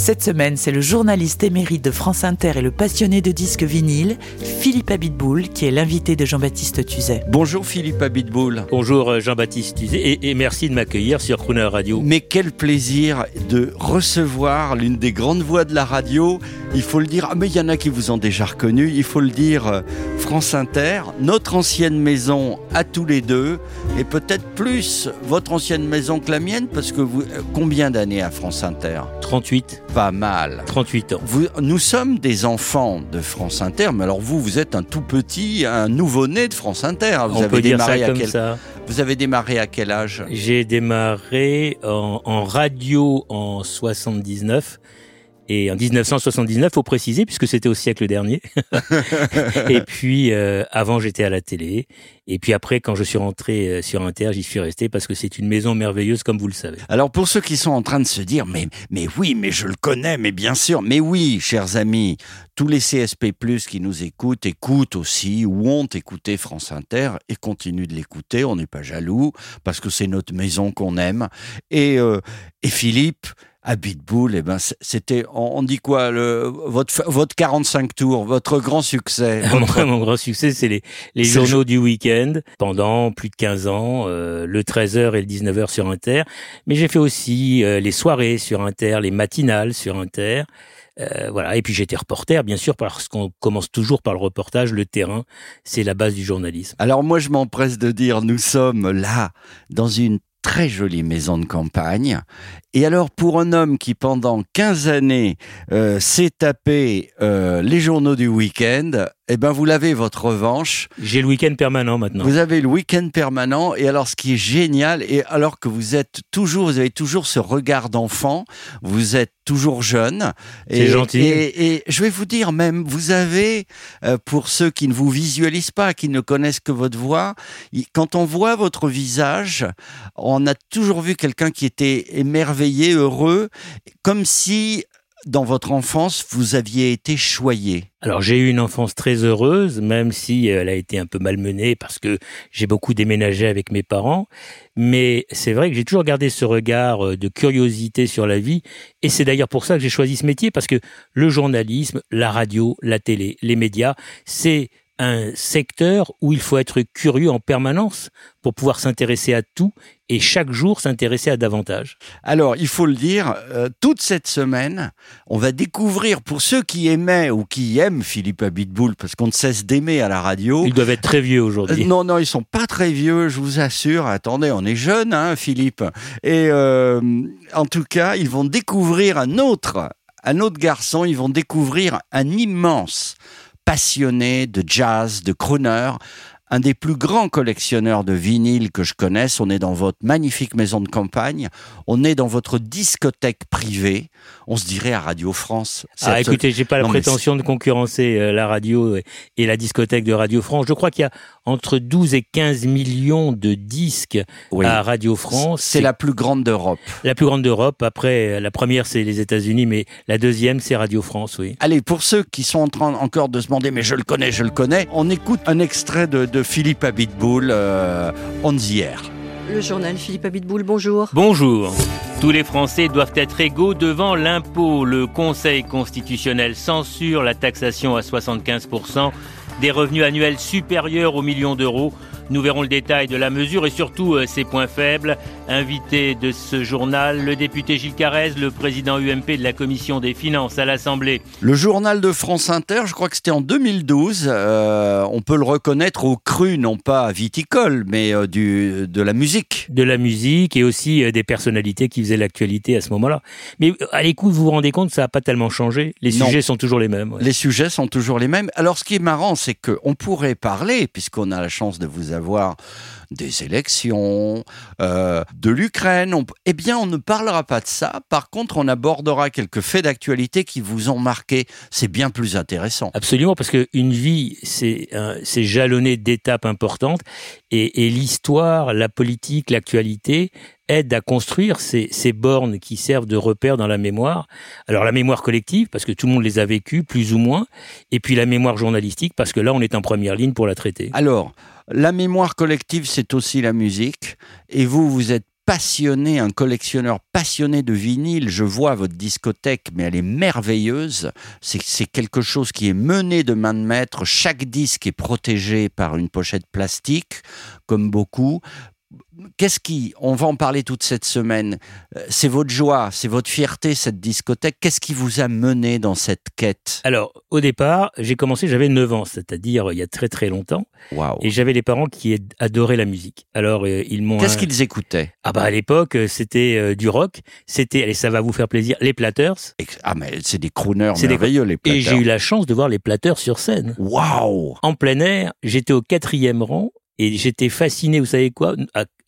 Cette semaine, c'est le journaliste émérite de France Inter et le passionné de disques vinyles, Philippe Abitboul, qui est l'invité de Jean-Baptiste Tuzet. Bonjour Philippe Abitboul. Bonjour euh, Jean-Baptiste Tuzet et, et merci de m'accueillir sur Crooner Radio. Mais quel plaisir de recevoir l'une des grandes voix de la radio. Il faut le dire, ah, mais il y en a qui vous ont déjà reconnu, il faut le dire, euh, France Inter, notre ancienne maison à tous les deux, et peut-être plus votre ancienne maison que la mienne, parce que vous, euh, combien d'années à France Inter? 38, Pas mal. 38 ans. Vous- nous sommes des enfants de France Inter, mais alors vous, vous êtes un tout petit, un nouveau-né de France Inter. Vous On avez peut dire ça démarré à comme quel ça. Vous avez démarré à quel âge? J'ai démarré en, en radio en 79 et en 1979, faut préciser, puisque c'était au siècle dernier. et puis euh, avant, j'étais à la télé. Et puis après, quand je suis rentré euh, sur Inter, j'y suis resté parce que c'est une maison merveilleuse, comme vous le savez. Alors pour ceux qui sont en train de se dire mais mais oui mais je le connais mais bien sûr mais oui chers amis tous les CSP+ qui nous écoutent écoutent aussi ou ont écouté France Inter et continuent de l'écouter on n'est pas jaloux parce que c'est notre maison qu'on aime et euh, et Philippe à Bitbull, eh ben c'était, on on dit quoi, le, votre votre 45 tours, votre grand succès. Mon, votre- mon grand succès, c'est les, les le journaux du week-end pendant plus de 15 ans, euh, le 13h et le 19h sur Inter. Mais j'ai fait aussi euh, les soirées sur Inter, les matinales sur Inter. Euh, voilà. Et puis j'étais reporter, bien sûr, parce qu'on commence toujours par le reportage. Le terrain, c'est la base du journalisme. Alors moi, je m'empresse de dire, nous sommes là, dans une très jolie maison de campagne. Et alors, pour un homme qui, pendant 15 années, euh, s'est tapé euh, les journaux du week-end, eh ben, vous l'avez, votre revanche. J'ai le week-end permanent maintenant. Vous avez le week-end permanent. Et alors, ce qui est génial, et alors que vous êtes toujours, vous avez toujours ce regard d'enfant, vous êtes toujours jeune. C'est gentil. Et, et je vais vous dire même, vous avez, euh, pour ceux qui ne vous visualisent pas, qui ne connaissent que votre voix, quand on voit votre visage, on a toujours vu quelqu'un qui était émerveillé, heureux, comme si dans votre enfance, vous aviez été choyé. Alors j'ai eu une enfance très heureuse, même si elle a été un peu malmenée parce que j'ai beaucoup déménagé avec mes parents. Mais c'est vrai que j'ai toujours gardé ce regard euh, de curiosité sur la vie. Et c'est d'ailleurs pour ça que j'ai choisi ce métier, parce que le journalisme, la radio, la télé, les médias, c'est un secteur où il faut être curieux en permanence pour pouvoir s'intéresser à tout et chaque jour s'intéresser à davantage. Alors, il faut le dire, euh, toute cette semaine, on va découvrir, pour ceux qui aimaient ou qui aiment Philippe Abitboul, parce qu'on ne cesse d'aimer à la radio, Ils doivent être très vieux Euh, aujourd'hui. Non, non, ils sont pas très vieux, je vous assure. Attendez, on est jeune, hein, Philippe. Et euh, en tout cas, ils vont découvrir un autre, un autre garçon. Ils vont découvrir un immense passionné de jazz, de crooner. Un des plus grands collectionneurs de vinyles que je connaisse. On est dans votre magnifique maison de campagne. On est dans votre discothèque privée. On se dirait à Radio France. Ah, absolu- écoutez, j'ai pas la Non, prétention de concurrencer euh, la radio et- la discothèque de Radio France. Je crois qu'il y a entre 12 et 15 millions de disques Oui. à Radio France. C'est la plus grande d'Europe. la plus grande d'Europe. Après, euh, la première, c'est les États-Unis, mais la deuxième, c'est Radio France, oui. Allez, pour ceux qui sont en train encore de se demander, mais je le connais, je le connais, on écoute un extrait de, de Philippe Abitboul, euh, On the Air. Le journal Philippe Abitboul, bonjour. Bonjour. Tous les Français doivent être égaux devant l'impôt. Le Conseil constitutionnel censure la taxation à 75% des revenus annuels supérieurs aux millions d'euros. Nous verrons le détail de la mesure et surtout euh, ses points faibles. Invité de ce journal, le député Gilles Carrez, le président UMP de la commission des finances à l'Assemblée. Le journal de France Inter, je crois que c'était en 2012, euh, on peut le reconnaître au cru, non pas viticole, mais euh, du, de la musique. de la musique et aussi euh, des personnalités qui faisaient l'actualité à ce moment-là. Mais à l'écoute, vous vous rendez compte, ça n'a pas tellement changé? Les Non. sujets sont toujours les mêmes. ouais. Les sujets sont toujours les mêmes. Alors, ce qui est marrant, c'est qu'on pourrait parler, puisqu'on a la chance de vous avoir savoir des élections, euh, de l'Ukraine. On- Eh bien, on ne parlera pas de ça. Par contre, on abordera quelques faits d'actualité qui vous ont marqué. C'est bien plus intéressant. Absolument, parce qu'une vie, c'est c'est jalonné d'étapes importantes, et, et l'histoire, la politique, l'actualité aident à construire ces, ces bornes qui servent de repères dans la mémoire. Alors la mémoire collective, parce que tout le monde les a vécues, plus ou moins, et puis la mémoire journalistique, parce que là, on est en première ligne pour la traiter. Alors, la mémoire collective, c'est aussi la musique. Et vous, vous êtes passionné, un collectionneur passionné de vinyle. Je vois votre discothèque, mais elle est merveilleuse. C'est c'est quelque chose qui est mené de main de maître. Chaque disque est protégé par une pochette plastique, comme beaucoup. Qu'est-ce qui, on va en parler toute cette semaine, euh, c'est votre joie, c'est votre fierté, cette discothèque. Qu'est-ce qui vous a mené dans cette quête? Alors, au départ, j'ai commencé, j'avais 9 ans, c'est-à-dire il y a très très longtemps, Waouh et j'avais les parents qui adoraient la musique. Alors, euh, ils m'ont... Qu'est-ce qu'ils écoutaient? Ah bah à l'époque, euh, c'était euh, du rock, c'était, et ça va vous faire plaisir, les Platters. Ah, mais c'est des crooners C'est des- merveilleux, les Et j'ai Platters. eu la chance de voir les Platters sur scène. Waouh En plein air, j'étais au quatrième rang et j'étais fasciné, vous savez quoi?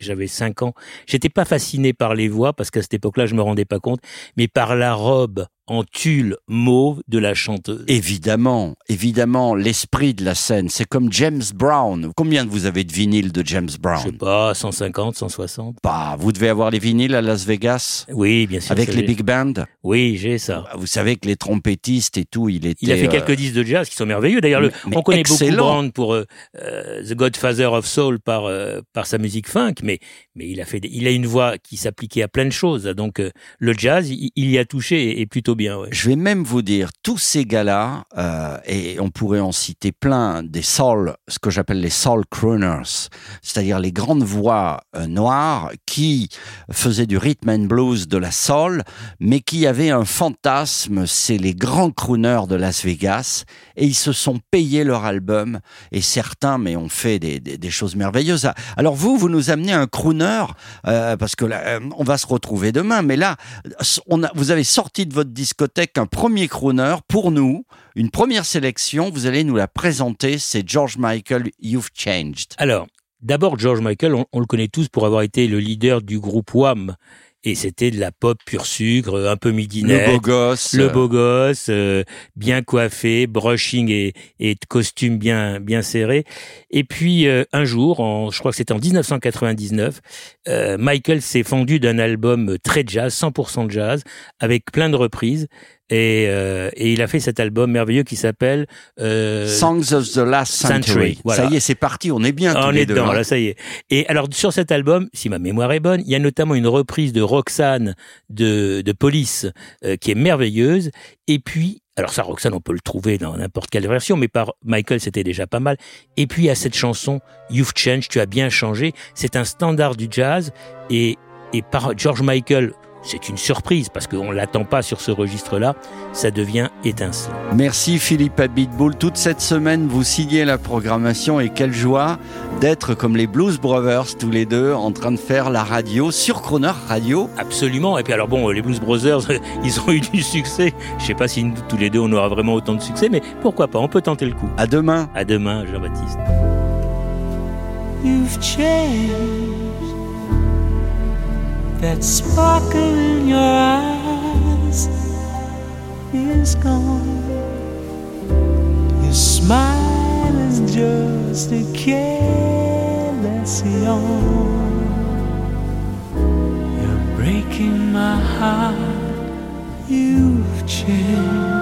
J'avais cinq ans. J'étais pas fasciné par les voix parce qu'à cette époque-là, je me rendais pas compte, mais par la robe en tulle mauve de la chanteuse. Évidemment, évidemment, l'esprit de la scène, c'est comme James Brown. Combien vous avez de vinyles de James Je sais Brown pas, 150, 160. Bah, vous devez avoir les vinyles à Las Vegas? Oui, bien sûr. avec les big bands. Oui, j'ai ça. Vous savez que les trompettistes et tout, il était. Il a fait euh, quelques disques de jazz qui sont merveilleux. D'ailleurs, on connaît excellent. beaucoup Brand pour euh, euh, The Godfather of Soul par euh, par sa musique funk, mais me. Mais il a fait, des- il a une voix qui s'appliquait à plein de choses. Donc euh, le jazz, il, y a touché et, et plutôt bien. Ouais. Je vais même vous dire, tous ces gars-là, euh, et on pourrait en citer plein, des soul, ce que j'appelle les soul crooners, c'est-à-dire les grandes voix euh, noires qui faisaient du rhythm and blues, de la soul, mais qui avaient un fantasme, c'est les grands crooners de Las Vegas, et ils se sont payés leur album, et certains, mais ont fait des, des- des choses merveilleuses. Alors vous, vous nous amenez un crooner, euh, parce que euh, on va se retrouver demain, mais là, vous avez sorti de votre discothèque un premier crooner pour nous, une première sélection. Vous allez nous la présenter. C'est George Michael, You've Changed. Alors, d'abord George Michael, on, on le connaît tous pour avoir été le leader du groupe Wham. Et c'était de la pop pur sucre, un peu midinette. Le beau gosse. Le euh, beau gosse, euh, bien coiffé, brushing et, et costume bien bien serré. Et puis euh, un jour, en, je crois que c'était en 1999, euh, Michael s'est fendu d'un album très jazz, 100% jazz, avec plein de reprises. Et, euh, et il a fait cet album merveilleux qui s'appelle euh, Songs of the Last Century. Century, voilà. Ça y est, c'est parti. On est bien tous on les est deux. dedans, hein. là, ça y est. Et alors, sur cet album, si ma mémoire est bonne, il y a notamment une reprise de Roxane de, de Police euh, qui est merveilleuse. Et puis, alors ça, Roxane, on peut le trouver dans n'importe quelle version, mais par Michael, c'était déjà pas mal. Et puis, il y a cette chanson, You've Changed, tu as bien changé. C'est un standard du jazz. Et, et par George Michael, c'est une surprise parce qu'on l'attend pas sur ce registre-là. Ça devient étincelant. Merci Philippe Abitboul. Toute cette semaine, vous signez la programmation et quelle joie d'être comme les Blues Brothers tous les deux en train de faire la radio sur Croner Radio. Absolument. Et puis alors bon, les Blues Brothers, ils ont eu du succès. Je sais pas si nous, tous les deux on aura vraiment autant de succès, mais pourquoi pas On peut tenter le coup. À demain. À demain, Jean-Baptiste. You've changed. That sparkle in your eyes is gone. Your smile is just a careless yawn. You're breaking my heart. You've changed.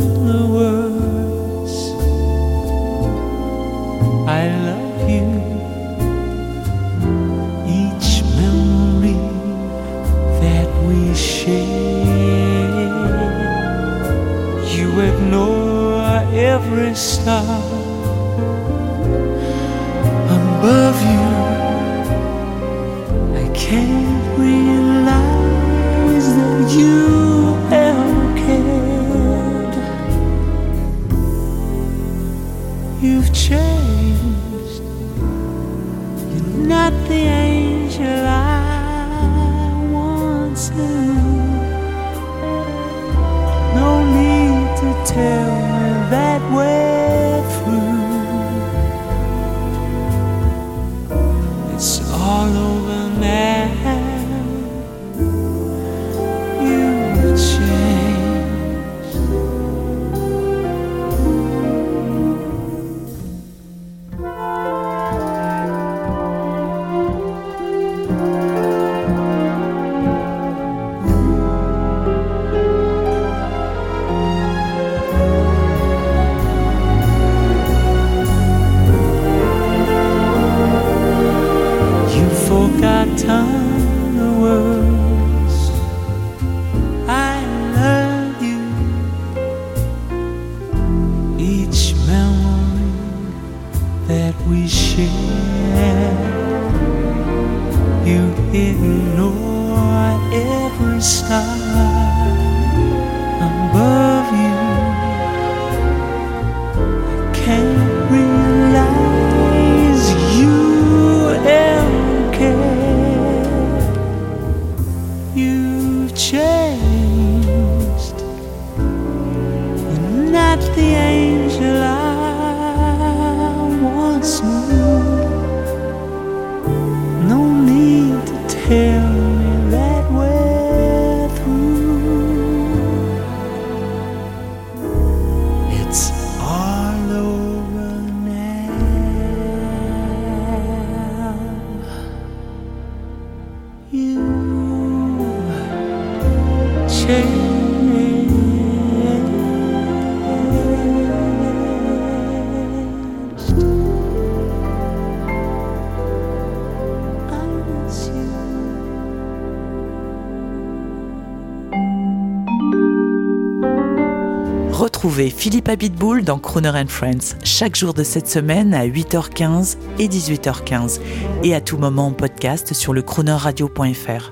star above you. I can't realize that you ever cared. You've changed. You're not the angel I once knew. No need to tell 他。Retrouvez Philippe Abitboul dans Croner and Friends chaque jour de cette semaine à 8h15 et 18h15 et à tout moment en podcast sur le chroneurradio.fr.